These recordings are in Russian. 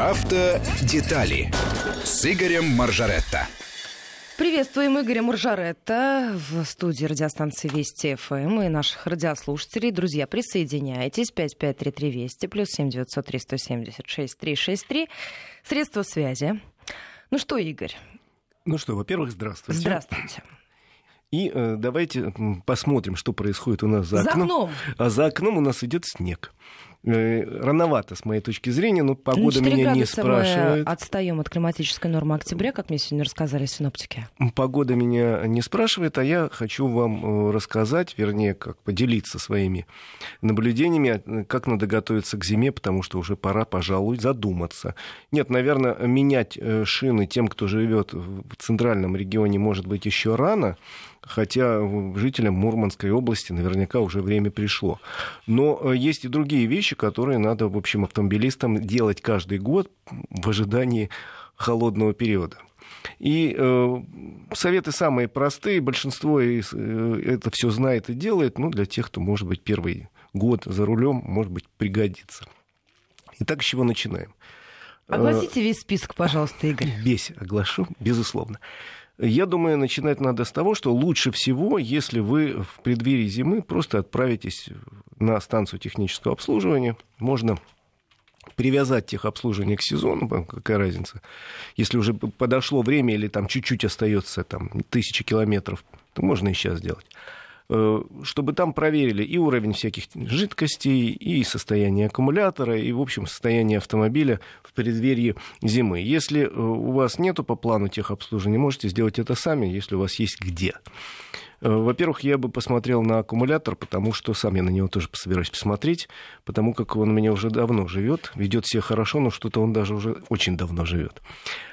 Автодетали с Игорем Маржаретто. Приветствуем Игоря Маржаретта в студии радиостанции Вести ФМ и наших радиослушателей. Друзья, присоединяйтесь. 5533 Вести плюс 7903 176 363. Средства связи. Ну что, Игорь? Ну что, во-первых, здравствуйте. Здравствуйте. И э, давайте посмотрим, что происходит у нас за, за окном. окном. А за окном у нас идет снег. Э, рановато, с моей точки зрения, но погода На 4 меня не спрашивает. мы отстаем от климатической нормы октября, как мне сегодня рассказали синоптики. Погода меня не спрашивает, а я хочу вам э, рассказать, вернее, как поделиться своими наблюдениями, э, как надо готовиться к зиме, потому что уже пора, пожалуй, задуматься. Нет, наверное, менять шины тем, кто живет в центральном регионе, может быть, еще рано, хотя жителям Мурманской области наверняка уже время пришло. Но есть и другие вещи, которые надо, в общем, автомобилистам делать каждый год в ожидании холодного периода. И э, советы самые простые, большинство из, э, это все знает и делает, ну, для тех, кто, может быть, первый год за рулем, может быть, пригодится. Итак, с чего начинаем? Огласите весь список, пожалуйста, Игорь. Весь оглашу, безусловно. Я думаю, начинать надо с того, что лучше всего, если вы в преддверии зимы просто отправитесь на станцию технического обслуживания. Можно привязать техобслуживание к сезону, какая разница. Если уже подошло время или там чуть-чуть остается там, тысячи километров, то можно и сейчас сделать чтобы там проверили и уровень всяких жидкостей, и состояние аккумулятора, и, в общем, состояние автомобиля в преддверии зимы. Если у вас нету по плану техобслуживания, можете сделать это сами, если у вас есть где. Во-первых, я бы посмотрел на аккумулятор, потому что сам я на него тоже собираюсь посмотреть, потому как он у меня уже давно живет, ведет себя хорошо, но что-то он даже уже очень давно живет.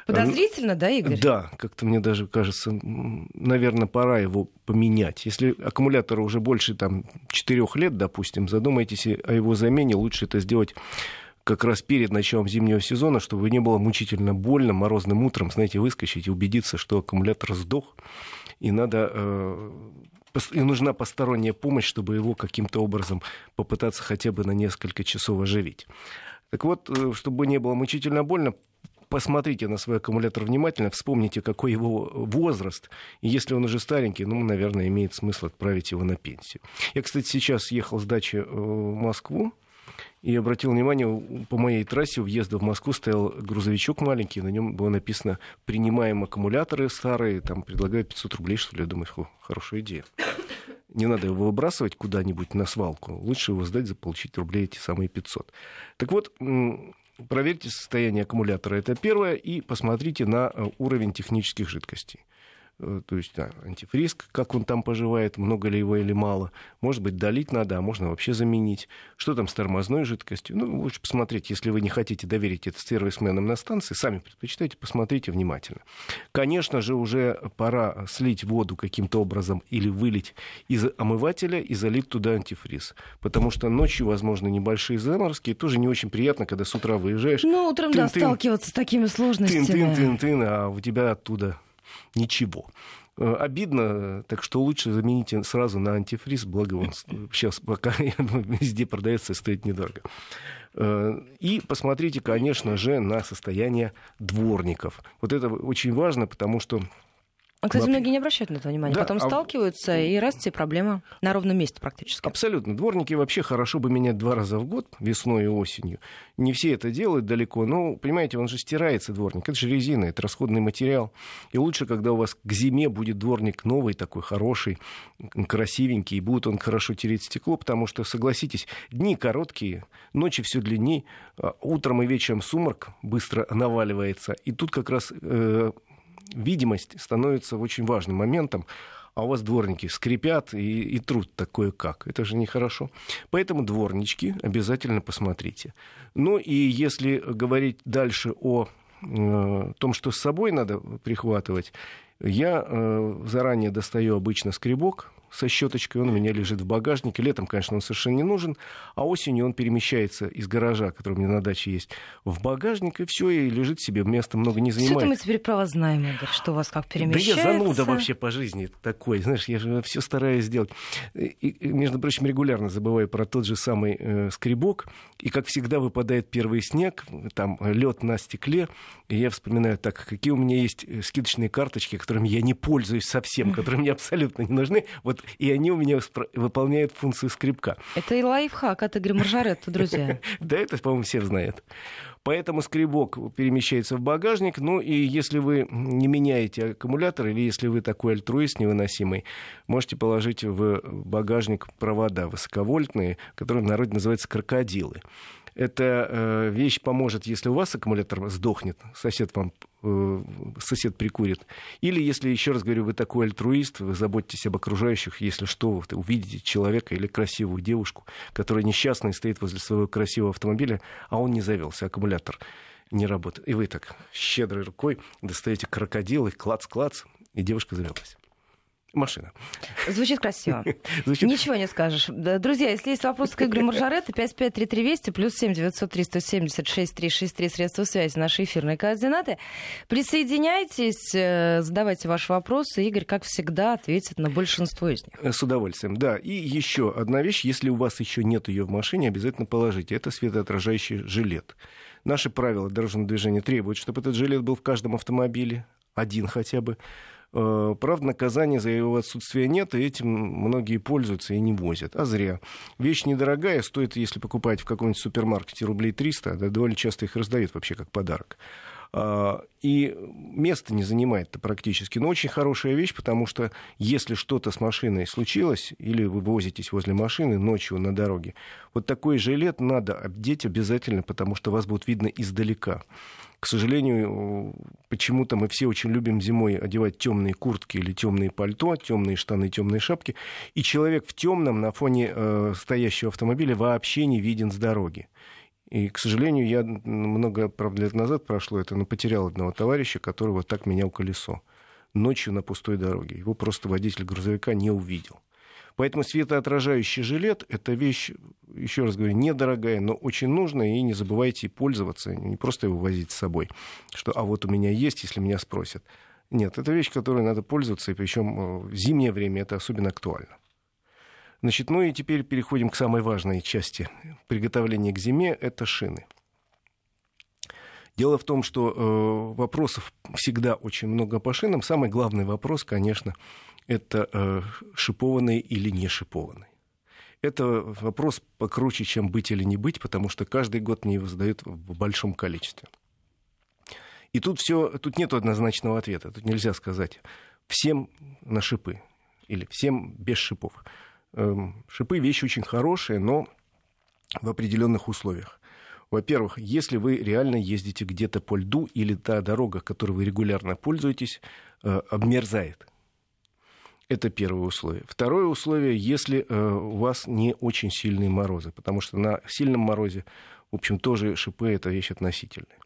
Подозрительно, да, Игорь? Да, как-то мне даже кажется, наверное, пора его поменять. Если аккумулятор уже больше там, 4 лет, допустим, задумайтесь о его замене, лучше это сделать как раз перед началом зимнего сезона, чтобы не было мучительно больно морозным утром, знаете, выскочить и убедиться, что аккумулятор сдох, и надо э, и нужна посторонняя помощь, чтобы его каким-то образом попытаться хотя бы на несколько часов оживить. Так вот, э, чтобы не было мучительно больно, посмотрите на свой аккумулятор внимательно, вспомните, какой его возраст. И если он уже старенький, ну, наверное, имеет смысл отправить его на пенсию. Я, кстати, сейчас ехал с дачи э, в Москву, и обратил внимание, по моей трассе въезда в Москву стоял грузовичок маленький, на нем было написано «Принимаем аккумуляторы старые, там предлагают 500 рублей, что ли». Я думаю, хорошая идея. Не надо его выбрасывать куда-нибудь на свалку. Лучше его сдать, заполучить рублей эти самые 500. Так вот, проверьте состояние аккумулятора, это первое, и посмотрите на э, уровень технических жидкостей. Э, то есть да, антифриз, как он там поживает, много ли его или мало. Может быть, долить надо, а можно вообще заменить. Что там с тормозной жидкостью? Ну, лучше посмотреть, если вы не хотите доверить это сервисменам на станции, сами предпочитайте, посмотрите внимательно. Конечно же, уже пора слить воду каким-то образом или вылить из омывателя и залить туда антифриз. Потому что ночью, возможно, небольшие заморозки, и тоже не очень приятно, когда с утра выезжаешь. Ну, утром, да, сталкиваться с такими сложностями. Тын-тын-тын-тын, а у тебя оттуда ничего. Э, обидно, так что лучше замените сразу на антифриз, благо он сейчас пока везде продается и стоит недорого. Э, и посмотрите, конечно же, на состояние дворников. Вот это очень важно, потому что а, кстати, многие не обращают на это внимания. Да, Потом а... сталкиваются, и раз те проблемы на ровном месте практически. Абсолютно. Дворники вообще хорошо бы менять два раза в год, весной и осенью. Не все это делают далеко, но, понимаете, он же стирается, дворник. Это же резина, это расходный материал. И лучше, когда у вас к зиме будет дворник новый, такой хороший, красивенький, и будет он хорошо тереть стекло, потому что, согласитесь, дни короткие, ночи все длиннее, а утром и вечером сумрак быстро наваливается. И тут как раз э, видимость становится очень важным моментом, а у вас дворники скрипят и, и труд такое как. Это же нехорошо. Поэтому дворнички обязательно посмотрите. Ну и если говорить дальше о э, том, что с собой надо прихватывать, я э, заранее достаю обычно скребок, со щеточкой, он у меня лежит в багажнике. Летом, конечно, он совершенно не нужен, а осенью он перемещается из гаража, который у меня на даче есть, в багажник, и все, и лежит себе, места много не занимает. Что-то мы теперь про вас знаем, Игорь, что у вас как перемещается. Да я зануда вообще по жизни такой, знаешь, я же все стараюсь сделать. И, между прочим, регулярно забываю про тот же самый э, скребок, и, как всегда, выпадает первый снег, там лед на стекле, и я вспоминаю так, какие у меня есть э, скидочные карточки, которыми я не пользуюсь совсем, которые мне абсолютно не нужны, вот, и они у меня выполняют функцию скребка. Это и лайфхак от Игоря Маржаретта, друзья. Да, это, по-моему, все знают. Поэтому скребок перемещается в багажник. Ну и если вы не меняете аккумулятор, или если вы такой альтруист невыносимый, можете положить в багажник провода высоковольтные, которые в народе называются крокодилы. Эта э, вещь поможет, если у вас аккумулятор сдохнет, сосед вам э, сосед прикурит. Или, если, еще раз говорю, вы такой альтруист, вы заботитесь об окружающих, если что, вы увидите человека или красивую девушку, которая несчастная стоит возле своего красивого автомобиля, а он не завелся, аккумулятор не работает. И вы так щедрой рукой достаете крокодил, и клац-клац, и девушка завелась машина. Звучит красиво. Звучит... Ничего не скажешь. Друзья, если есть вопросы к Игорю Маржаретто, 553320, плюс 7 903 170 6363 средства связи, наши эфирные координаты. Присоединяйтесь, э, задавайте ваши вопросы. Игорь, как всегда, ответит на большинство из них. С удовольствием, да. И еще одна вещь, если у вас еще нет ее в машине, обязательно положите. Это светоотражающий жилет. Наши правила дорожного движения требуют, чтобы этот жилет был в каждом автомобиле, один хотя бы. Э, правда, наказания за его отсутствие нет, и этим многие пользуются и не возят. А зря. Вещь недорогая, стоит, если покупать в каком-нибудь супермаркете рублей 300, да, довольно часто их раздают вообще как подарок. А, и место не занимает это практически. Но очень хорошая вещь, потому что если что-то с машиной случилось, или вы возитесь возле машины ночью на дороге, вот такой жилет надо одеть обязательно, потому что вас будет видно издалека. К сожалению, почему-то мы все очень любим зимой одевать темные куртки или темные пальто, темные штаны, темные шапки, и человек в темном на фоне э, стоящего автомобиля вообще не виден с дороги. И, к сожалению, я много, правда, лет назад прошло это, но потерял одного товарища, который вот так менял колесо ночью на пустой дороге. Его просто водитель грузовика не увидел. Поэтому светоотражающий жилет – это вещь, еще раз говорю, недорогая, но очень нужная, и не забывайте пользоваться, не просто его возить с собой, что «а вот у меня есть, если меня спросят». Нет, это вещь, которой надо пользоваться, и причем э, в зимнее время это особенно актуально. Значит, ну и теперь переходим к самой важной части приготовления к зиме – это шины. Дело в том, что э, вопросов всегда очень много по шинам. Самый главный вопрос, конечно, это э, шипованные или не шипованные. Это вопрос покруче, чем быть или не быть, потому что каждый год мне его задают в большом количестве. И тут все, тут нет однозначного ответа. Тут нельзя сказать всем на шипы или всем без шипов. Эм, шипы вещь очень хорошая, но в определенных условиях. Во-первых, если вы реально ездите где-то по льду или та дорога, которой вы регулярно пользуетесь, э, обмерзает. Это первое условие. Второе условие, если э, у вас не очень сильные морозы, потому что на сильном морозе, в общем, тоже шипы это вещь относительная.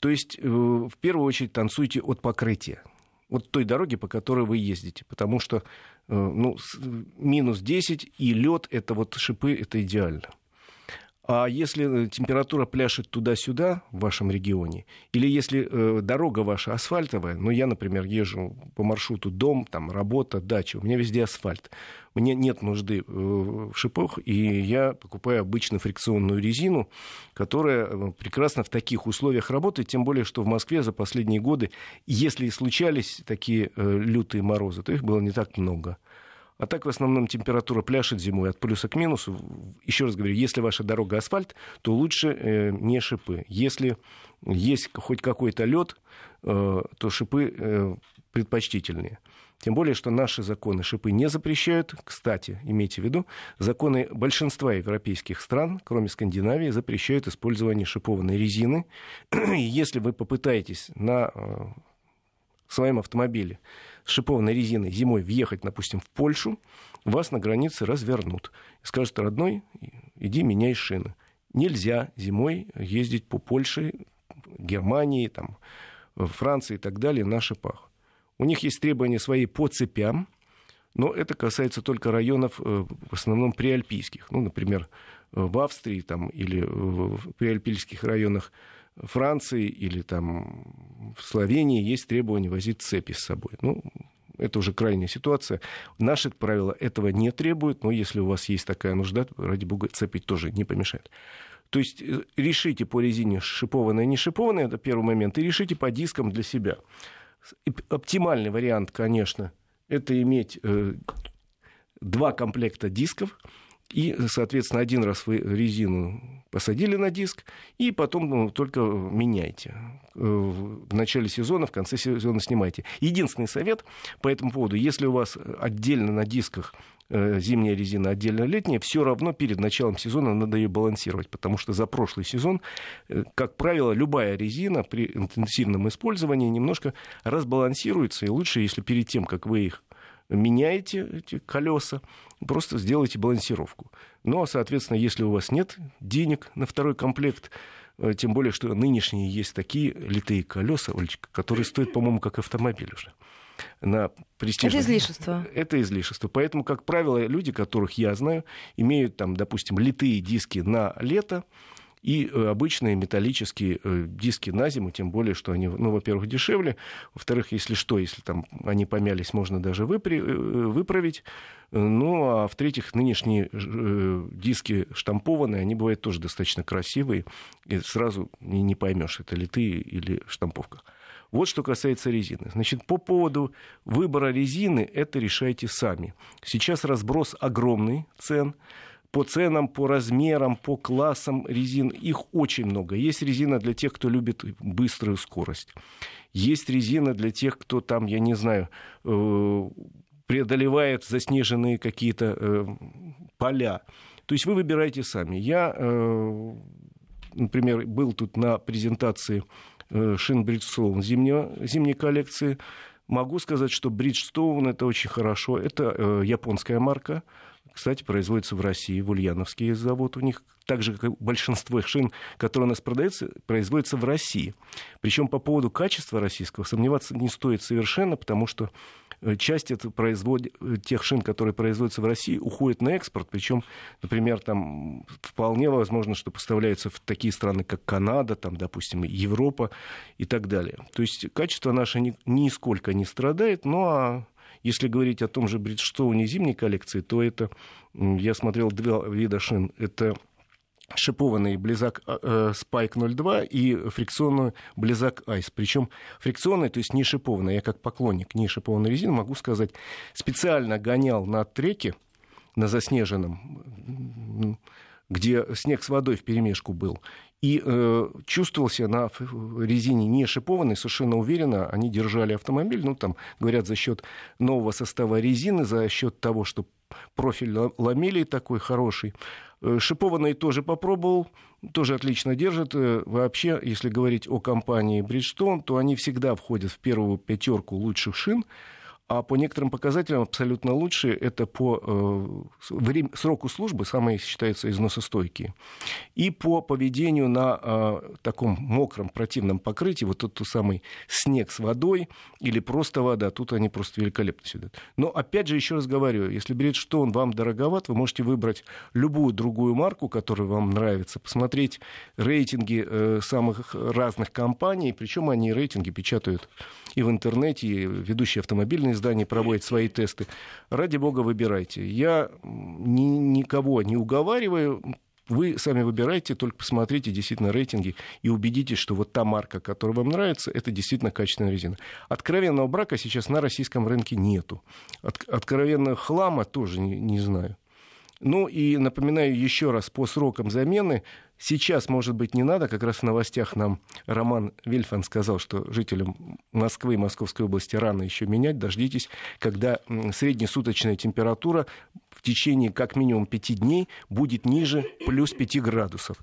То есть, э, в первую очередь, танцуйте от покрытия. Вот той дороги, по которой вы ездите. Потому что э, ну, минус 10 и лед это вот шипы, это идеально. А если э, температура пляшет туда-сюда в вашем регионе, или если э, дорога ваша асфальтовая, ну, я, например, езжу по маршруту дом, там, работа, дача, у меня везде асфальт, мне нет нужды э, в шипах, и я покупаю обычно фрикционную резину, которая э, прекрасно в таких условиях работает, тем более, что в Москве за последние годы, если и случались такие э, лютые морозы, то их было не так много. А так в основном температура пляшет зимой от плюса к минусу. Еще раз говорю, если ваша дорога асфальт, то лучше э, не шипы. Если есть хоть какой-то лед, э, то шипы э, предпочтительнее. Тем более, что наши законы шипы не запрещают. Кстати, имейте в виду, законы большинства европейских стран, кроме Скандинавии, запрещают использование шипованной резины. И если вы попытаетесь на э, своем автомобиле с шипованной резиной зимой въехать, допустим, в Польшу, вас на границе развернут. Скажут, родной, иди меняй шины. Нельзя зимой ездить по Польше, Германии, там, Франции и так далее на шипах. У них есть требования свои по цепям, Но это касается только районов, в основном приальпийских. Ну, например, в Австрии там, или в приальпийских районах Франции или там в Словении есть требование возить цепи с собой. Ну, это уже крайняя ситуация. Наши правила этого не требуют, но если у вас есть такая нужда, ради бога, цепить тоже не помешает. То есть э, решите по резине шипованная, не шипованная, это первый момент, и решите по дискам для себя. Оптимальный вариант, конечно, это иметь э, два комплекта дисков, и, соответственно, один раз вы резину посадили на диск, и потом ну, только меняйте. Э, в начале сезона, в конце сезона снимайте. Единственный совет по этому поводу, если у вас отдельно на дисках э, зимняя резина, отдельно летняя, все равно перед началом сезона надо ее балансировать, потому что за прошлый сезон, э, как правило, любая резина при интенсивном использовании немножко разбалансируется, и лучше, если перед тем, как вы их меняете эти колеса, просто сделайте балансировку. Ну, а, соответственно, если у вас нет денег на второй комплект, э, тем более, что нынешние есть такие литые колеса, Олечка, которые стоят, по-моему, как автомобиль уже. На престижном... Это излишество. Это излишество. Поэтому, как правило, люди, которых я знаю, имеют там, допустим, литые диски на лето, и э, обычные металлические э, диски на зиму, тем более, что они, ну, во-первых, дешевле, во-вторых, если что, если там они помялись, можно даже выпри- э, выправить, ну, а в-третьих, нынешние диски штампованные, они бывают тоже достаточно красивые, и сразу не поймешь, это литые или штамповка. Вот что касается резины. Значит, по поводу выбора резины, это решайте сами. Сейчас разброс огромный цен по ценам, по размерам, по классам резин. Их очень много. Есть резина для тех, кто любит быструю скорость. Есть резина для тех, кто там, я не знаю, э, преодолевает заснеженные какие-то э, поля. То есть вы выбираете сами. Я, э, например, был тут на презентации шин Bridgestone зимней, коллекции. Могу сказать, что Bridgestone это очень хорошо. Это японская марка кстати, производится в России, в Ульяновске есть завод у них, так же, как и большинство шин, которые у нас продаются, производятся в России. Причем по поводу качества российского сомневаться не стоит совершенно, потому что Э, часть это производ... Тех шин, которые производятся в России, уходит на экспорт. Причем, например, там вполне возможно, что поставляются в такие страны, как Канада, там, допустим, Европа и так далее. То есть качество наше ни... нисколько не страдает, ну а если говорить о том же Бриджстоуне зимней коллекции, то это, я смотрел два вида шин. Это шипованный близак э, Spike 02 и фрикционный близак Ice. Причем фрикционный, то есть не шипованный. Я как поклонник не шипованной резины могу сказать, специально гонял на треке, на заснеженном, где снег с водой в перемешку был, и э, чувствовал себя на резине не шипованной, совершенно уверенно. Они держали автомобиль, ну, там, говорят, за счет нового состава резины, за счет того, что профиль ламелей такой хороший. Э, шипованные тоже попробовал, тоже отлично держит. Э, вообще, если говорить о компании Bridgestone, то они всегда входят в первую пятерку лучших шин а по некоторым показателям абсолютно лучшие это по э, время, сроку службы, самые считаются износостойкие, и по поведению на э, таком мокром противном покрытии, вот тот самый снег с водой или просто вода, тут они просто великолепно сюда. Но опять же, еще раз говорю, если Бриджстон вам дороговат, вы можете выбрать любую другую марку, которая вам нравится, посмотреть рейтинги э, самых разных компаний, причем они рейтинги печатают и в интернете, и ведущие автомобильные издания проводят свои тесты. Ради бога, выбирайте. Я ни, никого не уговариваю, вы сами выбирайте, только посмотрите действительно рейтинги и убедитесь, что вот та марка, которая вам нравится, это действительно качественная резина. Откровенного брака сейчас на российском рынке нету. От, откровенного хлама тоже не, не знаю. Ну и напоминаю еще раз по срокам замены. Сейчас, может быть, не надо. Как раз в новостях нам Роман Вильфан сказал, что жителям Москвы и Московской области рано еще менять. Дождитесь, когда среднесуточная температура в течение как минимум пяти дней будет ниже плюс 5 градусов.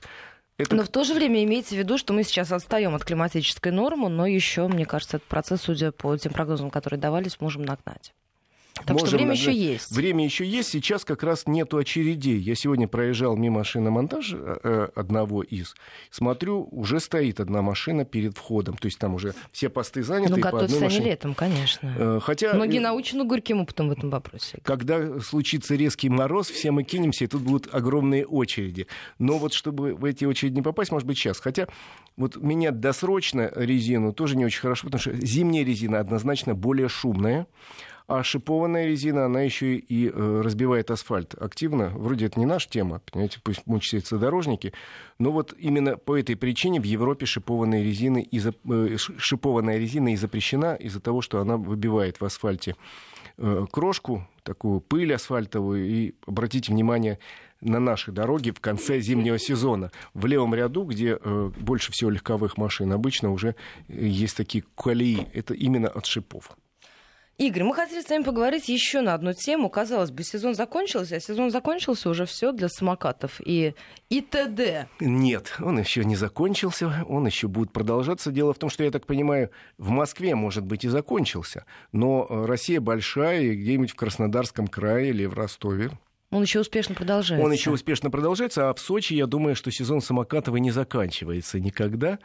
Это... Но в то же время имейте в виду, что мы сейчас отстаем от климатической нормы, но еще, мне кажется, этот процесс, судя по тем прогнозам, которые давались, можем нагнать. Так что время еще есть. Время еще есть. Сейчас как раз нету очередей. Я сегодня проезжал мимо шиномонтажа э, одного из. Смотрю, уже стоит одна машина перед входом. То есть там уже все посты заняты. Ну, готовятся они машине... летом, конечно. Э, хотя... Многие научены горьким опытом в этом вопросе. Когда случится резкий мороз, все мы кинемся, и тут будут огромные очереди. Но вот чтобы в эти очереди не попасть, может быть, сейчас. Хотя вот менять досрочно резину тоже не очень хорошо, потому что зимняя резина однозначно более шумная. А шипованная резина, она еще и э, разбивает асфальт активно. Вроде это не наша тема, понимаете, пусть мучаются дорожники. Но вот именно по этой причине в Европе шипованная резина и, э, шипованная резина и запрещена из-за того, что она выбивает в асфальте э, крошку, такую пыль асфальтовую. И обратите внимание на наши дороги в конце зимнего сезона. В левом ряду, где больше всего легковых машин, обычно уже есть такие колеи. Это именно от шипов. Игорь, мы хотели с вами поговорить еще на одну тему. Казалось бы, сезон закончился, а сезон закончился уже все для самокатов и, и т.д. Нет, он еще не закончился, он еще будет продолжаться. Дело в том, что, я так понимаю, в Москве, может быть, и закончился, но Россия большая, и где-нибудь в Краснодарском крае или в Ростове он еще успешно продолжается. Он еще успешно продолжается, а в Сочи, я думаю, что сезон самокатов не заканчивается никогда.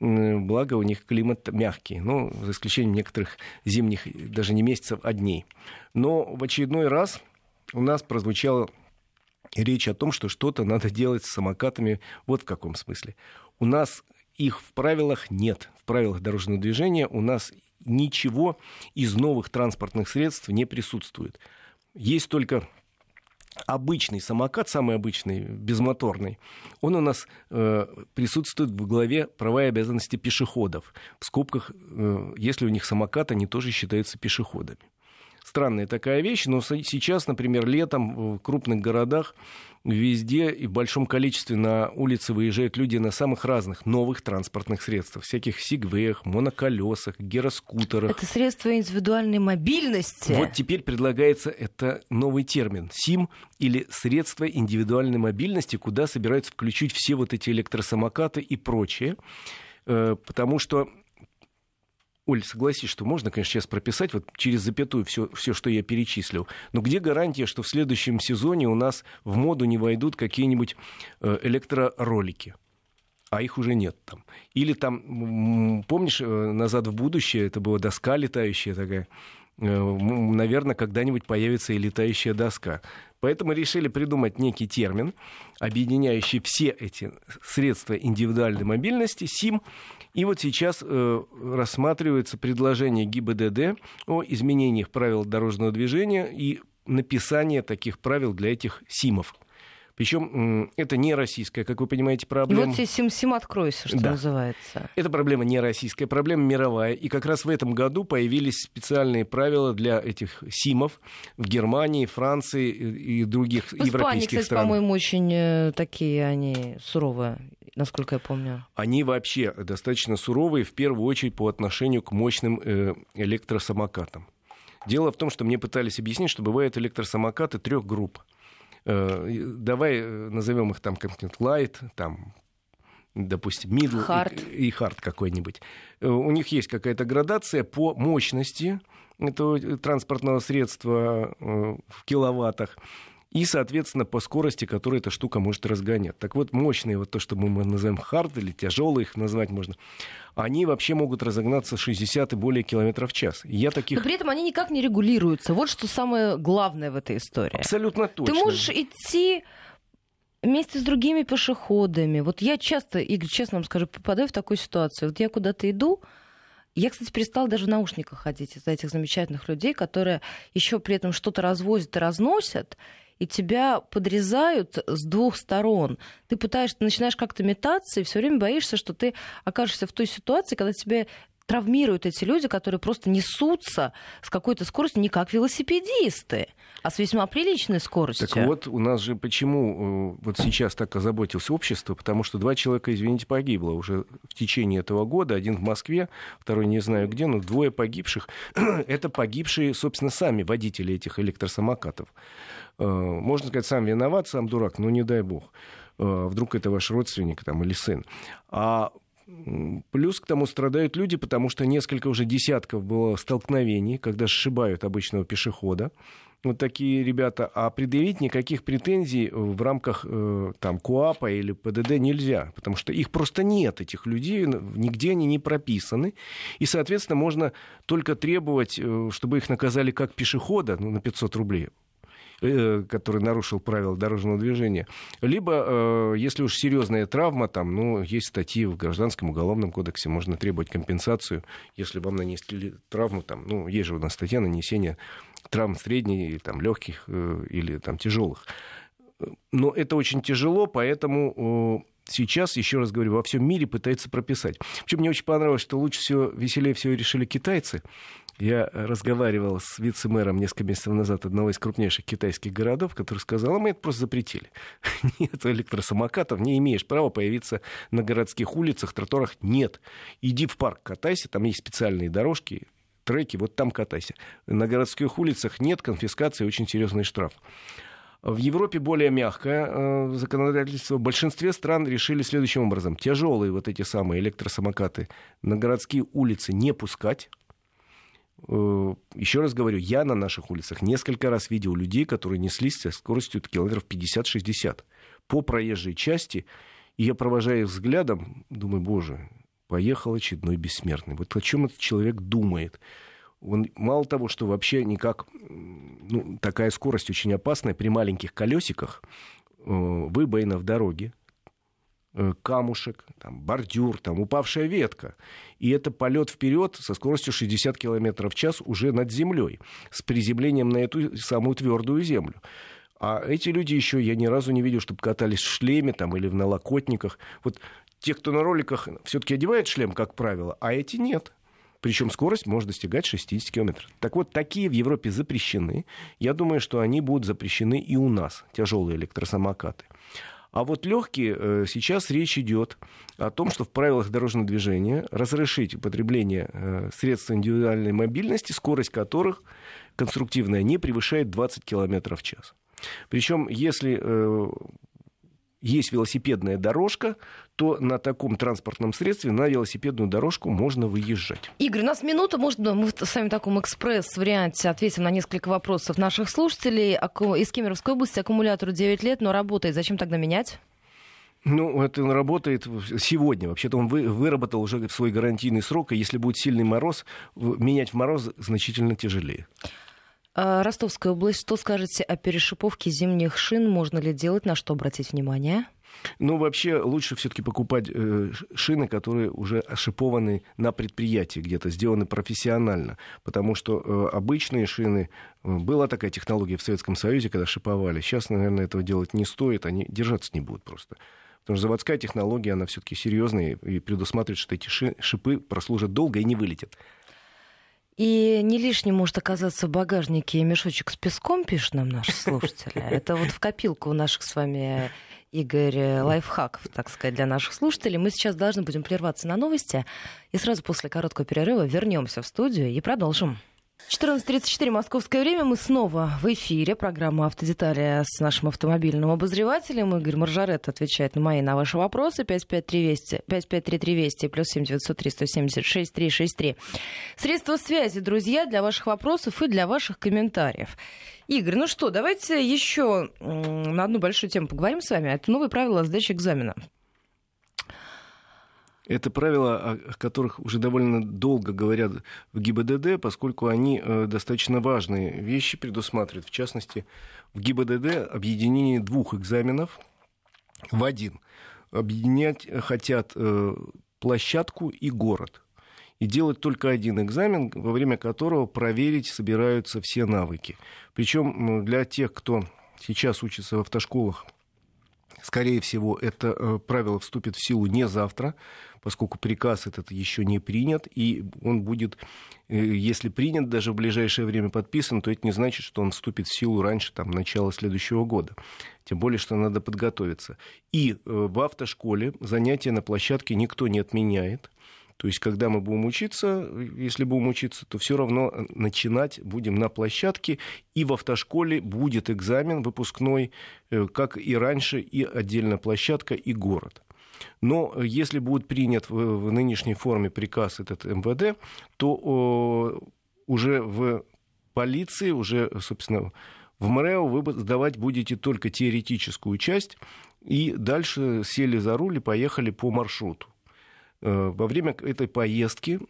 Благо, у них климат мягкий, ну, за исключением некоторых зимних, даже не месяцев, а дней. Но в очередной раз у нас прозвучала речь о том, что что-то надо делать с самокатами. Вот в каком смысле. У нас их в правилах нет. В правилах дорожного движения у нас ничего из новых транспортных средств не присутствует. Есть только обычный самокат, самый обычный, безмоторный, он у нас э, присутствует в главе права и обязанности пешеходов. В скобках, э, если у них самокат, они тоже считаются пешеходами. Странная такая вещь, но сейчас, например, летом в крупных городах везде и в большом количестве на улице выезжают люди на самых разных новых транспортных средствах, всяких сигвеях, моноколесах, гироскутерах. Это средства индивидуальной мобильности. Вот теперь предлагается это новый термин СИМ или средства индивидуальной мобильности, куда собираются включить все вот эти электросамокаты и прочее э, потому что Оль, согласись, что можно, конечно, сейчас прописать вот через запятую все, все, что я перечислил. Но где гарантия, что в следующем сезоне у нас в моду не войдут какие-нибудь э, электроролики? а их уже нет там. Или там, помнишь, э, «Назад в будущее» это была доска летающая такая, наверное, когда-нибудь появится и летающая доска. Поэтому решили придумать некий термин, объединяющий все эти средства индивидуальной мобильности, СИМ, и вот сейчас э, рассматривается предложение ГИБДД о изменениях правил дорожного движения и написание таких правил для этих СИМов. Причем это не российская, как вы понимаете, проблема. Вот тебе сим-сим откройся, что да. называется. Это проблема не российская, проблема мировая. И как раз в этом году появились специальные правила для этих СИМов в Германии, Франции и других в европейских Испании, кстати, странах. по-моему, очень э, такие они суровые насколько я помню. Они вообще достаточно суровые, в первую очередь по отношению к мощным э, электросамокатам. Дело в том, что мне пытались объяснить, что бывают электросамокаты трех групп. Э, давай э, назовем их там как-нибудь light, там допустим, middle hard. и, и hard какой-нибудь. У них есть какая-то градация по мощности этого транспортного средства в киловаттах и, соответственно, по скорости, которой эта штука может разгонять. Так вот, мощные, вот то, что мы называем хард или тяжелые их назвать можно, они вообще могут разогнаться 60 и более километров в час. Я таких... Но при этом они никак не регулируются. Вот что самое главное в этой истории. Абсолютно точно. Ты можешь идти вместе с другими пешеходами. Вот я часто, Игорь, честно вам скажу, попадаю в такую ситуацию. Вот я куда-то иду, я, кстати, перестала даже в наушниках ходить из-за этих замечательных людей, которые еще при этом что-то развозят и разносят и тебя подрезают с двух сторон. Ты пытаешься, начинаешь как-то метаться, и все время боишься, что ты окажешься в той ситуации, когда тебе травмируют эти люди, которые просто несутся с какой-то скоростью не как велосипедисты, а с весьма приличной скоростью. Так вот, у нас же почему э, вот сейчас так озаботилось общество, потому что два человека, извините, погибло уже в течение этого года. Один в Москве, второй не знаю где, но двое погибших. Это погибшие, собственно, сами водители этих электросамокатов. Э, можно сказать, сам виноват, сам дурак, но не дай бог. Э, вдруг это ваш родственник там, или сын. А Плюс к тому страдают люди, потому что несколько уже десятков было столкновений, когда сшибают обычного пешехода. Вот такие ребята. А предъявить никаких претензий в рамках э, там, КУАПа или ПДД нельзя, потому что их просто нет, этих людей, нигде они не прописаны. И, соответственно, можно только требовать, э, чтобы их наказали как пешехода ну, на 500 рублей который нарушил правила дорожного движения. Либо, э, если уж серьезная травма, там, ну, есть статьи в Гражданском уголовном кодексе, можно требовать компенсацию, если вам нанесли травму, там, ну, есть же у нас статья нанесения травм средних, там, легких э, или там, тяжелых. Но это очень тяжело, поэтому сейчас, еще раз говорю, во всем мире пытаются прописать. Причем мне очень понравилось, что лучше всего, веселее всего решили китайцы. Я разговаривал с вице-мэром несколько месяцев назад одного из крупнейших китайских городов, который сказал, а мы это просто запретили. Нет электросамокатов, не имеешь права появиться на городских улицах, тротуарах. Нет. Иди в парк катайся, там есть специальные дорожки, треки, вот там катайся. На городских улицах нет конфискации, очень серьезный штраф. В Европе более мягкое э, законодательство. В большинстве стран решили следующим образом. Тяжелые вот эти самые электросамокаты на городские улицы не пускать. Э, еще раз говорю, я на наших улицах несколько раз видел людей, которые неслись со скоростью километров 50-60 по проезжей части, и я провожаю их взглядом, думаю, боже, поехал очередной бессмертный. Вот о чем этот человек думает? Он мало того, что вообще никак, ну, такая скорость очень опасная при маленьких колесиках, э, выбоина в дороге, камушек, там, бордюр, там, упавшая ветка. И это полет вперед со скоростью 60 км в час уже над землей, с приземлением на эту самую твердую землю. А эти люди еще, я ни разу не видел, чтобы катались в шлеме там, или в налокотниках. Вот те, кто на роликах все-таки одевает шлем, как правило, а эти нет. Причем скорость может достигать 60 км. Так вот, такие в Европе запрещены. Я думаю, что они будут запрещены и у нас, тяжелые электросамокаты. А вот легкие, э, сейчас речь идет о том, что в правилах дорожного движения разрешить употребление э, средств индивидуальной мобильности, скорость которых конструктивная не превышает 20 км в час. Причем, если э, есть велосипедная дорожка, то на таком транспортном средстве на велосипедную дорожку можно выезжать. Игорь, у нас минута, может, мы с вами в таком экспресс-варианте ответим на несколько вопросов наших слушателей. Из Кемеровской области аккумулятору 9 лет, но работает. Зачем тогда менять? Ну, это он работает сегодня. Вообще-то он вы, выработал уже свой гарантийный срок, и если будет сильный мороз, менять в мороз значительно тяжелее. А, Ростовская область, что скажете о перешиповке зимних шин? Можно ли делать, на что обратить внимание? Ну, вообще, лучше все-таки покупать э, шины, которые уже ошипованы на предприятии, где-то сделаны профессионально. Потому что э, обычные шины... Э, была такая технология в Советском Союзе, когда шиповали. Сейчас, наверное, этого делать не стоит, они держаться не будут просто. Потому что заводская технология, она все-таки серьезная и предусматривает, что эти шипы прослужат долго и не вылетят. И не лишним может оказаться в багажнике мешочек с песком, пишет нам наши слушатели. Это вот в копилку у наших с вами, Игорь, лайфхаков, так сказать, для наших слушателей. Мы сейчас должны будем прерваться на новости и сразу после короткого перерыва вернемся в студию и продолжим. 14.34 московское время. Мы снова в эфире. Программа «Автодетали» с нашим автомобильным обозревателем. Игорь Маржарет отвечает на мои, на ваши вопросы. 553320, 553320 плюс 7903 176 363. Средства связи, друзья, для ваших вопросов и для ваших комментариев. Игорь, ну что, давайте еще на одну большую тему поговорим с вами. Это новые правила сдачи экзамена. Это правила, о которых уже довольно долго говорят в ГИБДД, поскольку они э, достаточно важные вещи предусматривают. В частности, в ГИБДД объединение двух экзаменов в один. Объединять хотят э, площадку и город. И делать только один экзамен, во время которого проверить собираются все навыки. Причем для тех, кто сейчас учится в автошколах, скорее всего, это э, правило вступит в силу не завтра, поскольку приказ этот еще не принят, и он будет, э, если принят, даже в ближайшее время подписан, то это не значит, что он вступит в силу раньше там, начала следующего года. Тем более, что надо подготовиться. И э, в автошколе занятия на площадке никто не отменяет. То есть, когда мы будем учиться, если будем учиться, то все равно начинать будем на площадке, и в автошколе будет экзамен выпускной, э, как и раньше, и отдельно площадка, и город. Но если будет принят в, нынешней форме приказ этот МВД, то уже в полиции, уже, собственно, в МРЭО вы сдавать будете только теоретическую часть, и дальше сели за руль и поехали по маршруту. Э, во время этой поездки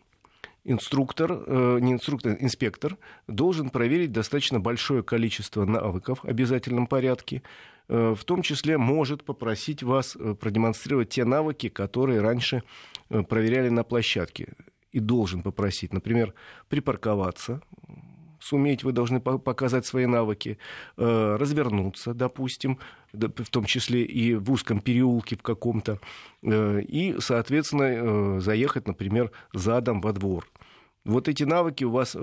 инструктор, э, не инструктор, инспектор должен проверить достаточно большое количество навыков в обязательном порядке. Э, в том числе может попросить вас продемонстрировать те навыки, которые раньше проверяли на площадке. И должен попросить, например, припарковаться, суметь, вы должны показать свои навыки, э, развернуться, допустим, в том числе и в узком переулке в каком-то, э, и, соответственно, э, заехать, например, задом во двор. Вот эти навыки у вас,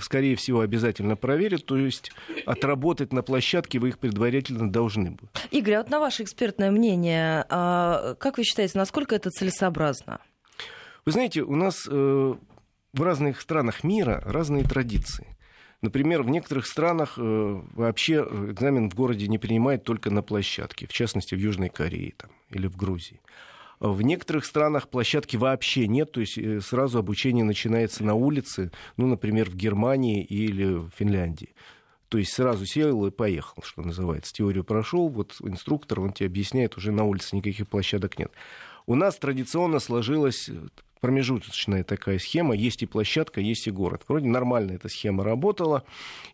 скорее всего, обязательно проверят, то есть отработать на площадке вы их предварительно должны быть. Игорь, а вот на ваше экспертное мнение, а как вы считаете, насколько это целесообразно? Вы знаете, у нас в разных странах мира разные традиции. Например, в некоторых странах э, вообще экзамен в городе не принимают только на площадке, в частности, в Южной Корее там, или в Грузии. В некоторых странах площадки вообще нет, то есть э, сразу обучение начинается на улице, ну, например, в Германии или в Финляндии. То есть сразу сел и поехал, что называется. Теорию прошел, вот инструктор, он тебе объясняет, уже на улице никаких площадок нет. У нас традиционно сложилось промежуточная такая схема. Есть и площадка, есть и город. Вроде нормально эта схема работала.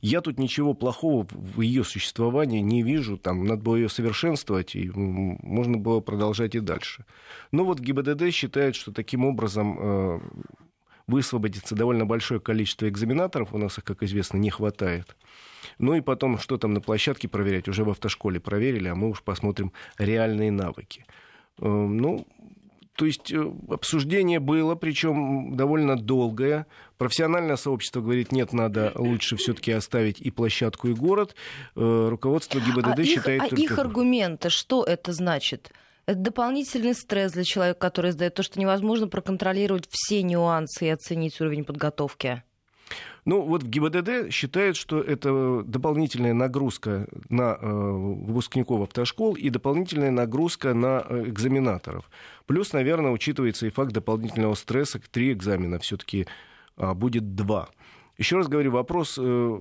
Я тут ничего плохого в ее существовании не вижу. Там надо было ее совершенствовать, и можно было продолжать и дальше. Но вот ГИБДД считает, что таким образом э, высвободится довольно большое количество экзаменаторов. У нас их, как известно, не хватает. Ну и потом, что там на площадке проверять, уже в автошколе проверили, а мы уж посмотрим реальные навыки. Э, ну, то есть э, обсуждение было, причем довольно долгое. Профессиональное сообщество говорит, нет, надо лучше все-таки оставить и площадку, и город. Э, руководство ГИБДД а считает их, только... А их аргументы, что это значит? Это дополнительный стресс для человека, который сдает то, что невозможно проконтролировать все нюансы и оценить уровень подготовки. Ну, вот в ГИБДД считают, что это дополнительная нагрузка на э, выпускников автошкол и дополнительная нагрузка на э, экзаменаторов. Плюс, наверное, учитывается и факт дополнительного стресса. Три экзамена все-таки а, будет два. Еще раз говорю, вопрос э,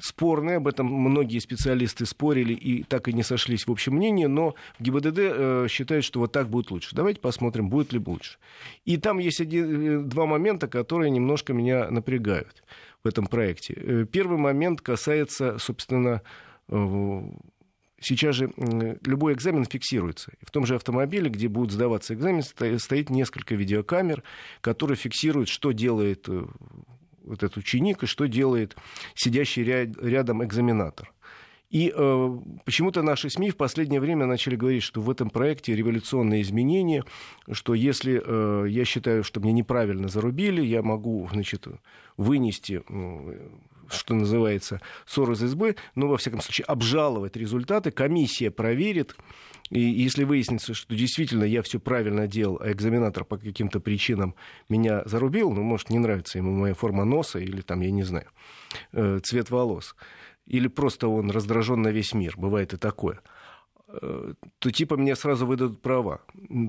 спорный, об этом многие специалисты спорили и так и не сошлись в общем мнении, но в ГИБДД э, считают, что вот так будет лучше. Давайте посмотрим, будет ли лучше. И там есть один, э, два момента, которые немножко меня напрягают в этом проекте. Э, первый момент касается, собственно, э, сейчас же любой экзамен фиксируется. В том же автомобиле, где будет сдаваться экзамен, стоит несколько видеокамер, которые фиксируют, что делает э, вот этот ученик и что делает сидящий рядом экзаменатор. И э, почему-то наши СМИ в последнее время начали говорить, что в этом проекте революционные изменения, что если э, я считаю, что мне неправильно зарубили, я могу значит, вынести, э, что называется, ссор из избы, но, во всяком случае, обжаловать результаты, комиссия проверит, и если выяснится, что действительно я все правильно делал, а экзаменатор по каким-то причинам меня зарубил, ну, может, не нравится ему моя форма носа или там, я не знаю, э, цвет волос, или просто он раздражен на весь мир, бывает и такое, то типа мне сразу выдадут права.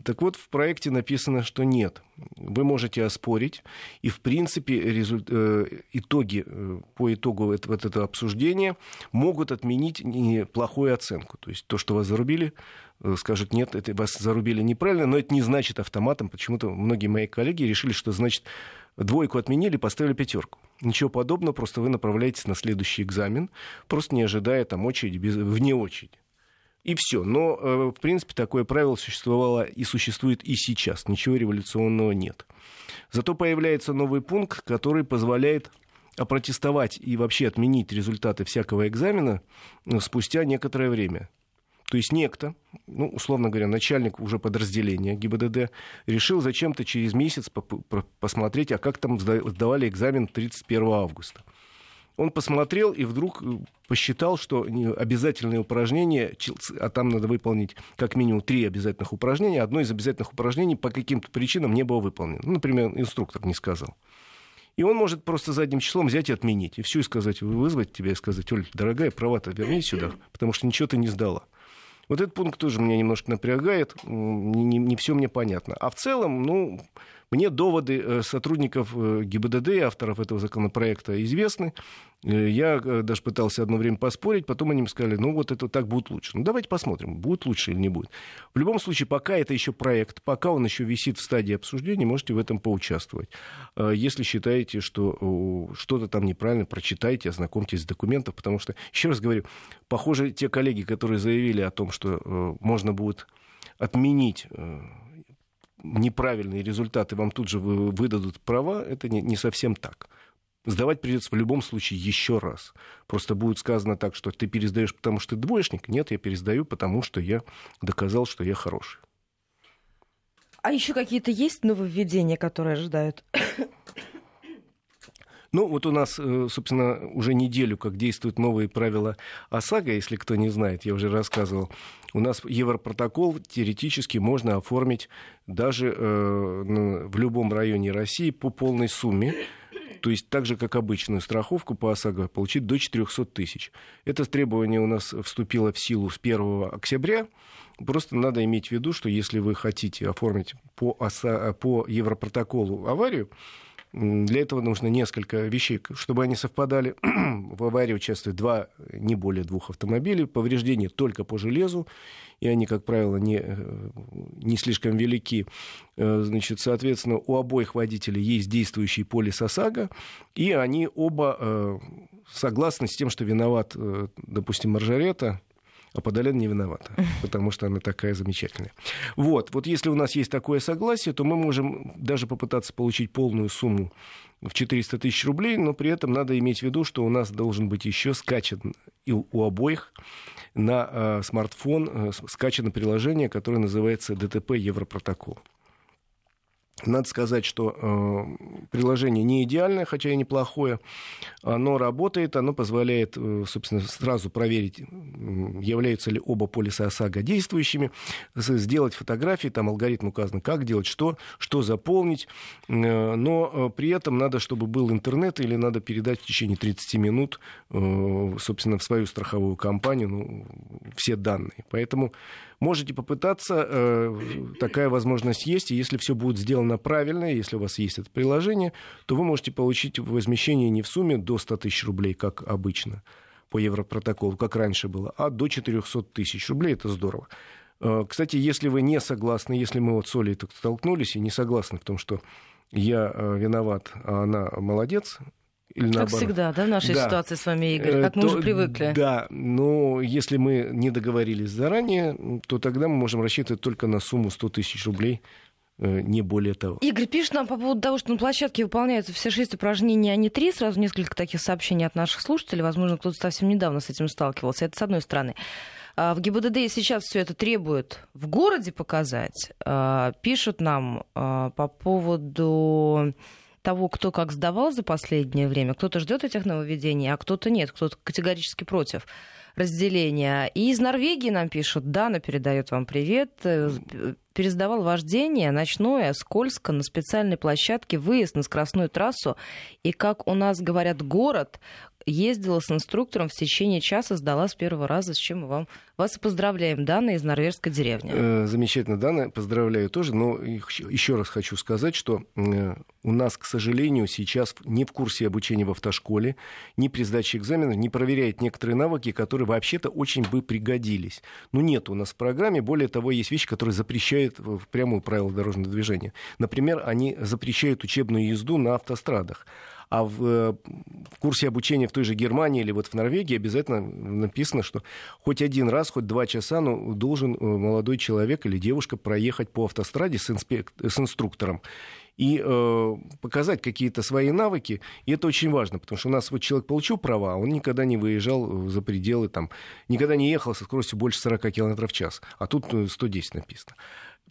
Так вот, в проекте написано, что нет. Вы можете оспорить, и, в принципе, результ... Э, итоги э, по итогу вот этого обсуждения могут отменить неплохую оценку. То есть то, что вас зарубили, скажут, нет, это вас зарубили неправильно, но это не значит автоматом. Почему-то многие мои коллеги решили, что значит двойку отменили, поставили пятерку. Ничего подобного, просто вы направляетесь на следующий экзамен, просто не ожидая там очереди, без, вне очереди. И все. Но, э, в принципе, такое правило существовало и существует и сейчас. Ничего революционного нет. Зато появляется новый пункт, который позволяет опротестовать и вообще отменить результаты всякого экзамена э, спустя некоторое время. То есть некто, ну, условно говоря, начальник уже подразделения ГИБДД, решил зачем-то через месяц посмотреть, а как там сдавали экзамен 31 августа. Он посмотрел и вдруг э, посчитал, что обязательные упражнения, а там надо выполнить как минимум три обязательных упражнения, одно из обязательных упражнений по каким-то причинам не было выполнено. Ну, например, инструктор не сказал. И он может просто задним числом взять и отменить. И все, и сказать, вызвать тебя и сказать, Оль, дорогая, права-то верни сюда, потому что ничего ты не сдала. Вот этот пункт тоже меня немножко напрягает, не, не, не все мне понятно. А в целом, ну, мне доводы э, сотрудников э, ГИБДД, авторов этого законопроекта, известны. Э, я даже пытался одно время поспорить, потом они мне сказали, ну вот это так будет лучше. Ну давайте посмотрим, будет лучше или не будет. В любом случае, пока это еще проект, пока он еще висит в стадии обсуждения, можете в этом поучаствовать. Если считаете, что что-то там неправильно, прочитайте, ознакомьтесь с документом, потому что, еще раз говорю, похоже, те коллеги, которые заявили о том, что можно будет отменить неправильные результаты вам тут же выдадут права, это не, не совсем так. Сдавать придется в любом случае еще раз. Просто будет сказано так, что ты пересдаешь, потому что ты двоечник. Нет, я пересдаю, потому что я доказал, что я хороший. А еще какие-то есть нововведения, которые ожидают? Ну, вот у нас, э, собственно, уже неделю, как действуют новые правила ОСАГО, если кто не знает, я уже рассказывал. У нас Европротокол теоретически можно оформить даже э, в любом районе России по полной сумме то есть так же, как обычную страховку по ОСАГО, получить до 400 тысяч. Это требование у нас вступило в силу с 1 октября. Просто надо иметь в виду, что если вы хотите оформить по, ОСА, по Европротоколу аварию, для этого нужно несколько вещей, чтобы они совпадали. в аварии участвуют два, не более двух автомобилей, повреждения только по железу, и они, как правило, не, э, не слишком велики. Э, значит, соответственно, у обоих водителей есть действующий полис ОСАГО, и они оба э, согласны с тем, что виноват, допустим, Маржарета, а Подолян не виновата, потому что она такая замечательная. Вот, вот если у нас есть такое согласие, то мы можем даже попытаться получить полную сумму в 400 тысяч рублей, но при этом надо иметь в виду, что у нас должен быть еще скачан и у обоих на э, смартфон э, скачано приложение, которое называется ДТП Европротокол. Надо сказать, что э, приложение не идеальное, хотя и неплохое. Оно работает, оно позволяет, э, собственно, сразу проверить, являются ли оба полиса ОСАГО действующими, сделать фотографии, там алгоритм указан, как делать, что, что заполнить. Э, но э, при этом надо, чтобы был интернет, или надо передать в течение 30 минут, э, собственно, в свою страховую компанию ну, все данные. Поэтому Можете попытаться, э, такая возможность есть, и если все будет сделано правильно, если у вас есть это приложение, то вы можете получить возмещение не в сумме до 100 тысяч рублей, как обычно по Европротоколу, как раньше было, а до 400 тысяч рублей. Это здорово. Э, кстати, если вы не согласны, если мы вот с Олей так столкнулись и не согласны в том, что я э, виноват, а она молодец, или как наоборот. всегда, да, в нашей да. ситуации с вами, Игорь, как мы то, уже привыкли. Да, но если мы не договорились заранее, то тогда мы можем рассчитывать только на сумму 100 тысяч рублей э, не более того. Игорь пишет нам по поводу того, что на площадке выполняются все шесть упражнений, а не три. Сразу несколько таких сообщений от наших слушателей. Возможно, кто-то совсем недавно с этим сталкивался. Это с одной стороны. А, в ГИБДД сейчас все это требуют в городе показать. А, пишут нам а, по поводу того, кто как сдавал за последнее время. Кто-то ждет этих нововведений, а кто-то нет, кто-то категорически против разделения. И из Норвегии нам пишут, Дана передает вам привет, э, пересдавал вождение ночное, скользко, на специальной площадке, выезд на скоростную трассу. И, как у нас говорят, город, ездила с инструктором в течение часа, сдала с первого раза, с чем мы вам, вас поздравляем. Дана из норвежской деревни. Э, замечательно, Дана, поздравляю тоже, но еще раз хочу сказать, что э, у нас, к сожалению, сейчас не в курсе обучения в автошколе, ни при сдаче экзаменов не проверяет некоторые навыки, которые вообще-то очень бы пригодились. Но нет у нас в программе, более того, есть вещи, которые запрещают в прямую правила дорожного движения. Например, они запрещают учебную езду на автострадах. А в, в курсе обучения в той же Германии или вот в Норвегии обязательно написано, что хоть один раз, хоть два часа ну, должен э, молодой человек или девушка проехать по автостраде с, инспек... с инструктором и э, показать какие-то свои навыки. И это очень важно, потому что у нас вот человек получил права, а он никогда не выезжал за пределы, там, никогда не ехал со скоростью больше 40 км в час, а тут 110 э, написано.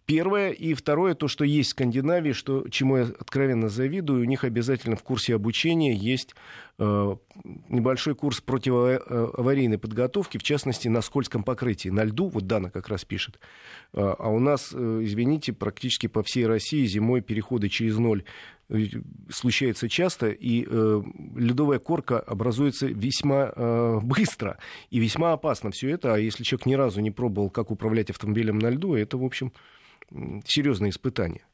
Первое. И второе, то, что есть в Скандинавии, что, чему я откровенно завидую, у них обязательно в курсе обучения есть э, небольшой курс противоаварийной подготовки, в частности, на скользком покрытии, на льду, вот Дана как раз пишет. Э, а у нас, э, извините, практически по всей России зимой переходы через ноль э, случаются часто, и э, ледовая корка образуется весьма э, быстро и весьма опасно все это. А если человек ни разу не пробовал, как управлять автомобилем на льду, это, в общем, серьезное испытание.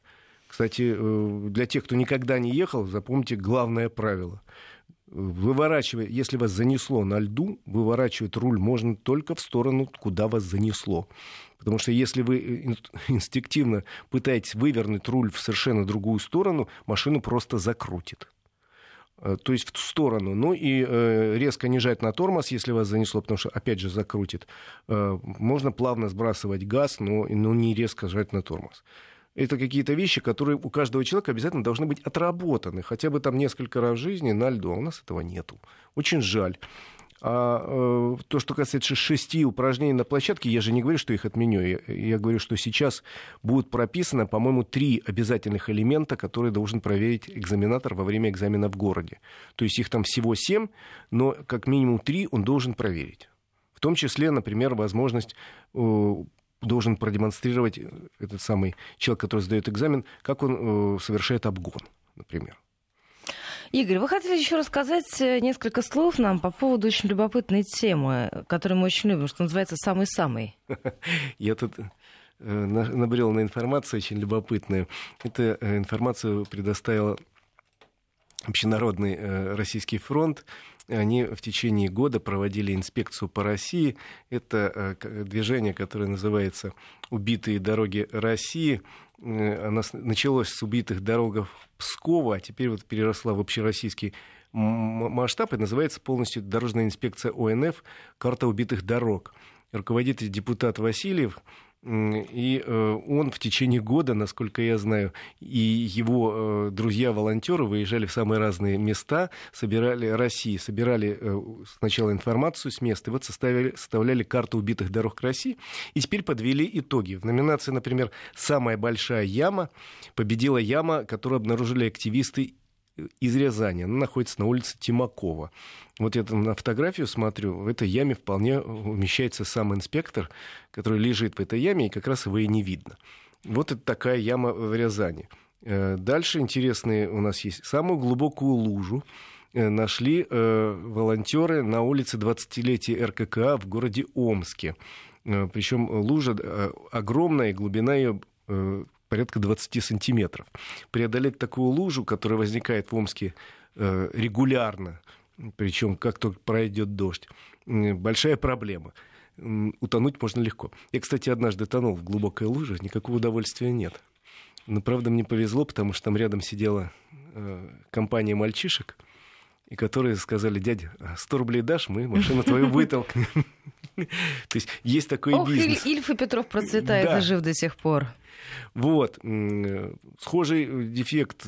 Кстати, э, для тех, кто никогда не ехал, запомните главное правило. Выворачивая, если вас занесло на льду, выворачивать руль можно только в сторону, куда вас занесло. Потому что если вы инстинктивно пытаетесь вывернуть руль в совершенно другую сторону, машину просто закрутит. Э, то есть в ту сторону. Ну и э, резко не жать на тормоз, если вас занесло, потому что, опять же, закрутит. Э, можно плавно сбрасывать газ, но, но не резко жать на тормоз. Это какие-то вещи, которые у каждого человека обязательно должны быть отработаны. Хотя бы там несколько раз в жизни на льду. А у нас этого нету. Очень жаль. А э, то, что касается шести упражнений на площадке, я же не говорю, что их отменю. Я, я говорю, что сейчас будет прописано, по-моему, три обязательных элемента, которые должен проверить экзаменатор во время экзамена в городе. То есть их там всего семь, но как минимум три он должен проверить. В том числе, например, возможность э, должен продемонстрировать этот самый человек, который сдает экзамен, как он э, совершает обгон, например. Игорь, вы хотели еще рассказать э, несколько слов нам по поводу очень любопытной темы, которую мы очень любим, что называется «самый-самый». Я тут э, набрел на информацию очень любопытную. Эту э, информацию предоставила Общенародный Российский фронт. Они в течение года проводили инспекцию по России. Это движение, которое называется «Убитые дороги России». Оно началось с убитых дорог Пскова, а теперь вот переросла в общероссийский масштаб и называется полностью Дорожная инспекция ОНФ «Карта убитых дорог». Руководитель депутат Васильев и э, он в течение года, насколько я знаю, и его э, друзья-волонтеры выезжали в самые разные места, собирали России, собирали э, сначала информацию с места, и вот составили, составляли карту убитых дорог России, и теперь подвели итоги. В номинации, например, «Самая большая яма» победила яма, которую обнаружили активисты из Рязани. Она находится на улице Тимакова. Вот я там на фотографию смотрю, в этой яме вполне умещается сам инспектор, который лежит в этой яме, и как раз его и не видно. Вот это такая яма в Рязани. Э, дальше интересные у нас есть. Самую глубокую лужу э, нашли э, волонтеры на улице 20-летия РККА в городе Омске. Причем лужа огромная, глубина ее порядка 20 сантиметров. Преодолеть такую лужу, которая возникает в Омске э, регулярно, причем как только пройдет дождь, большая проблема. Утонуть можно легко. Я, кстати, однажды тонул в глубокой луже, никакого удовольствия нет. Но, правда, мне повезло, потому что там рядом сидела э, компания мальчишек, и которые сказали, дядя, 100 рублей дашь, мы машину твою вытолкнем. То есть есть такой Ох, бизнес. Ильф и Петров процветает и жив до сих пор. Вот. Схожий дефект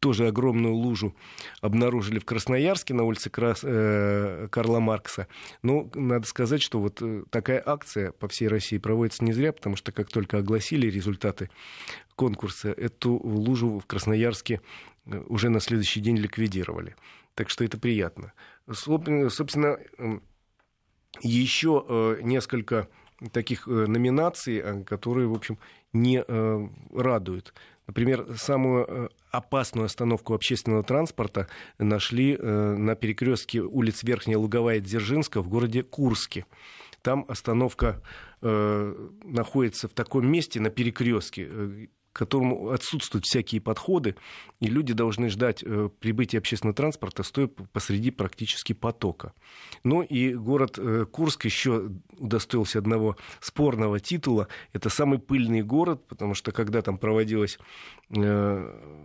тоже огромную лужу обнаружили в Красноярске на улице Крас... э, Карла Маркса. Но надо сказать, что вот э, такая акция по всей России проводится не зря, потому что как только огласили результаты конкурса, эту лужу в Красноярске э, уже на следующий день ликвидировали. Так что это приятно. Собственно, еще э, несколько таких номинаций, которые, в общем, не э, радует. Например, самую э, опасную остановку общественного транспорта нашли э, на перекрестке улиц Верхняя Луговая и Дзержинска в городе Курске. Там остановка находится в таком месте на перекрестке, которому отсутствуют всякие подходы, и люди должны ждать э, прибытия общественного транспорта, стоя посреди практически потока. Ну и город э, Курск еще удостоился одного спорного титула. Это самый пыльный город, потому что когда там проводилась э,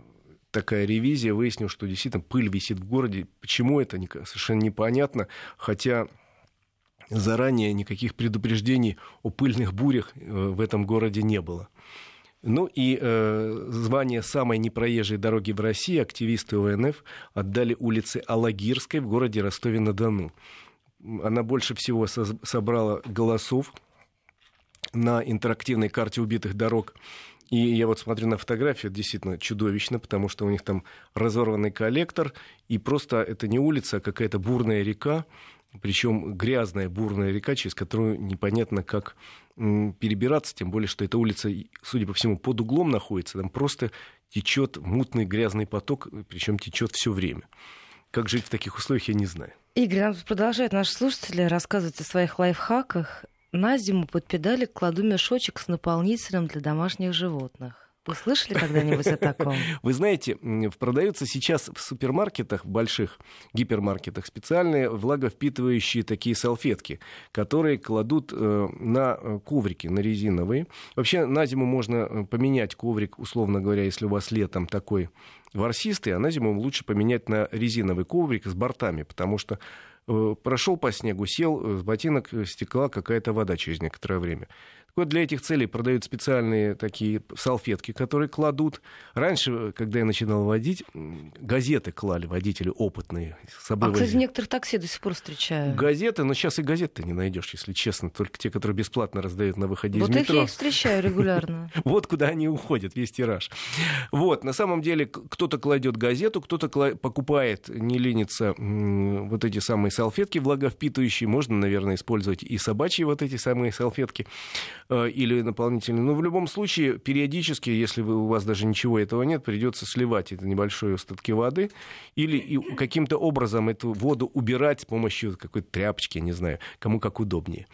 такая ревизия, выяснилось, что действительно пыль висит в городе. Почему это, совершенно непонятно, хотя заранее никаких предупреждений о пыльных бурях в этом городе не было. Ну и э, звание самой непроезжей дороги в России активисты ОНФ отдали улице Алагирской в городе Ростове-на-Дону. Она больше всего со- собрала голосов на интерактивной карте убитых дорог И я вот смотрю на фотографию, действительно чудовищно, потому что у них там разорванный коллектор, и просто это не улица, а какая-то бурная река, причем грязная бурная река, через которую непонятно как перебираться, тем более, что эта улица, судя по всему, под углом находится, там просто течет мутный грязный поток, причем течет все время. Как жить в таких условиях, я не знаю. Игорь, нам продолжают наши слушатели рассказывать о своих лайфхаках. На зиму под педали кладу мешочек с наполнителем для домашних животных. Вы слышали когда-нибудь о таком? Вы знаете, продаются сейчас в супермаркетах, в больших гипермаркетах, специальные влаговпитывающие такие салфетки, которые кладут э, на э, коврики, на резиновые. Вообще на зиму можно э, поменять коврик, условно говоря, если у вас летом такой ворсистый, а на зиму лучше поменять на резиновый коврик с бортами, потому что прошел по снегу, сел, с ботинок стекла какая-то вода через некоторое время. Вот для этих целей продают специальные такие салфетки, которые кладут. Раньше, когда я начинал водить, газеты клали водители опытные. С собой а, возили. кстати, некоторых такси до сих пор встречаю. Газеты, но сейчас и газеты не найдешь, если честно. Только те, которые бесплатно раздают на выходе вот из метро. Вот я их встречаю регулярно. Вот куда они уходят, весь тираж. Вот, на самом деле, кто-то кладет газету, кто-то покупает, не ленится, вот эти самые салфетки влаговпитывающие. Можно, наверное, использовать и собачьи вот эти самые салфетки. Э, или наполнительный. Но в любом случае, периодически, если вы, у вас даже ничего этого нет, придется сливать это небольшие остатки воды или каким-то образом эту воду убирать с помощью какой-то тряпочки, не знаю, кому как удобнее.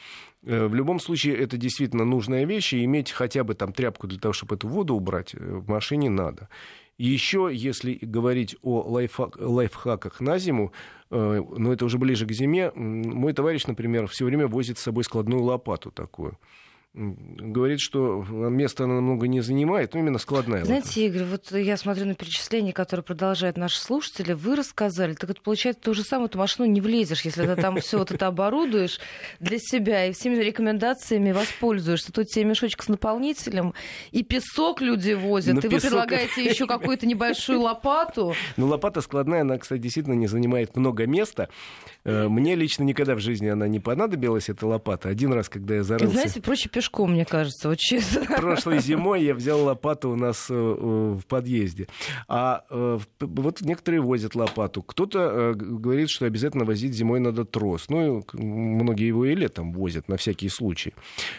Э, в любом случае, это действительно нужная вещь, и иметь хотя бы там тряпку для того, чтобы эту воду убрать, э, в машине надо. Еще, если говорить о лайфхак, лайфхаках на зиму, но это уже ближе к зиме, мой товарищ, например, все время возит с собой складную лопату такую говорит, что место она намного не занимает, но именно складная. Знаете, Игорь, вот я смотрю на перечисления, которые продолжают наши слушатели. Вы рассказали, так это получается то же самое, эту машину не влезешь, если ты там все вот это оборудуешь для себя и всеми рекомендациями воспользуешься. Тут тебе мешочек с наполнителем, и песок люди возят, но и песок... вы предлагаете еще какую-то небольшую лопату. Ну, лопата складная, она, кстати, действительно не занимает много места. Э, мне лично никогда в жизни она не понадобилась, эта лопата. Один раз, когда я зарылся... Знаете, проще пешком, мне кажется, вот честно. Прошлой зимой я взял лопату у нас э, в подъезде. А э, вот некоторые возят лопату. Кто-то говорит, что обязательно возить зимой надо трос. Ну, многие его и летом возят на всякий случай.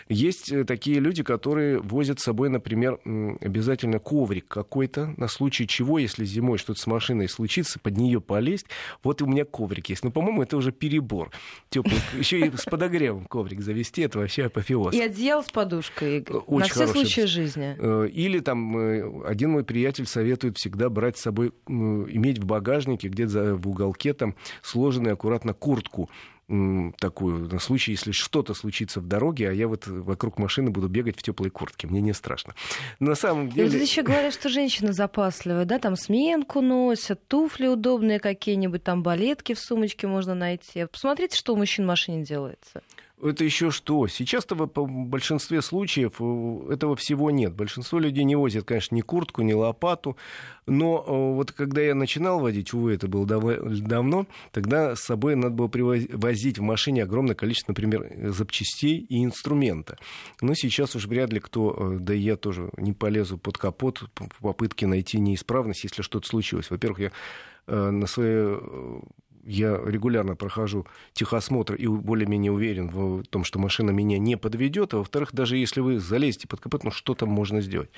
Есть такие люди, которые возят с собой, например, обязательно коврик какой-то, на случай чего, если зимой что-то с машиной случится, под нее полезть. Вот у меня коврик есть. Но, по-моему, это уже перебор. Теплый, еще и с подогревом коврик завести, это вообще апофеоз. И одеяло с подушкой, Игорь. Очень На все случаи жизни. Э, или там э, один мой приятель советует всегда брать с собой, иметь в багажнике, где-то в уголке там сложенную аккуратно куртку такую, на случай, если что-то случится в дороге, а я вот вокруг машины буду бегать в теплой куртке. Мне не страшно. На самом деле... И вот еще говорят, что женщины запасливые, да, там сменку носят, туфли удобные какие-нибудь, там балетки в сумочке можно найти. Посмотрите, что у мужчин в машине делается. Это еще что? Сейчас-то в большинстве случаев э, этого всего нет. Большинство людей не возят, конечно, ни куртку, ни лопату. Но э, вот когда я начинал водить, увы, это было давно, тогда с собой надо было привозить в машине огромное количество, например, запчастей и инструмента. Но сейчас уж вряд ли кто, э, да и я тоже не полезу под капот в попытке найти неисправность, если что-то случилось. Во-первых, я на своей я регулярно прохожу техосмотр и более-менее уверен в том, что машина меня не подведет. А во-вторых, даже если вы залезете под капот, ну что там можно сделать?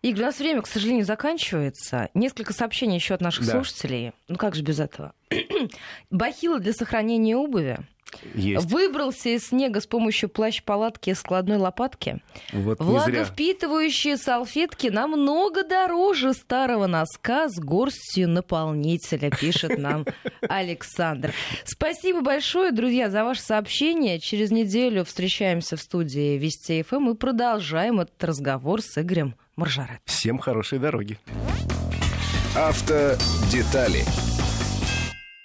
Игорь, у нас время, к сожалению, заканчивается. Несколько сообщений еще от наших да. слушателей. Ну как же без этого? Бахилы для сохранения обуви есть. Выбрался из снега с помощью плащ-палатки и складной лопатки. Вот Влаговпитывающие салфетки намного дороже старого носка с горстью наполнителя, пишет нам Александр. Спасибо большое, друзья, за ваше сообщение. Через неделю встречаемся в студии Вести ФМ и продолжаем этот разговор с Игорем Маржарет. Всем хорошей дороги. Автодетали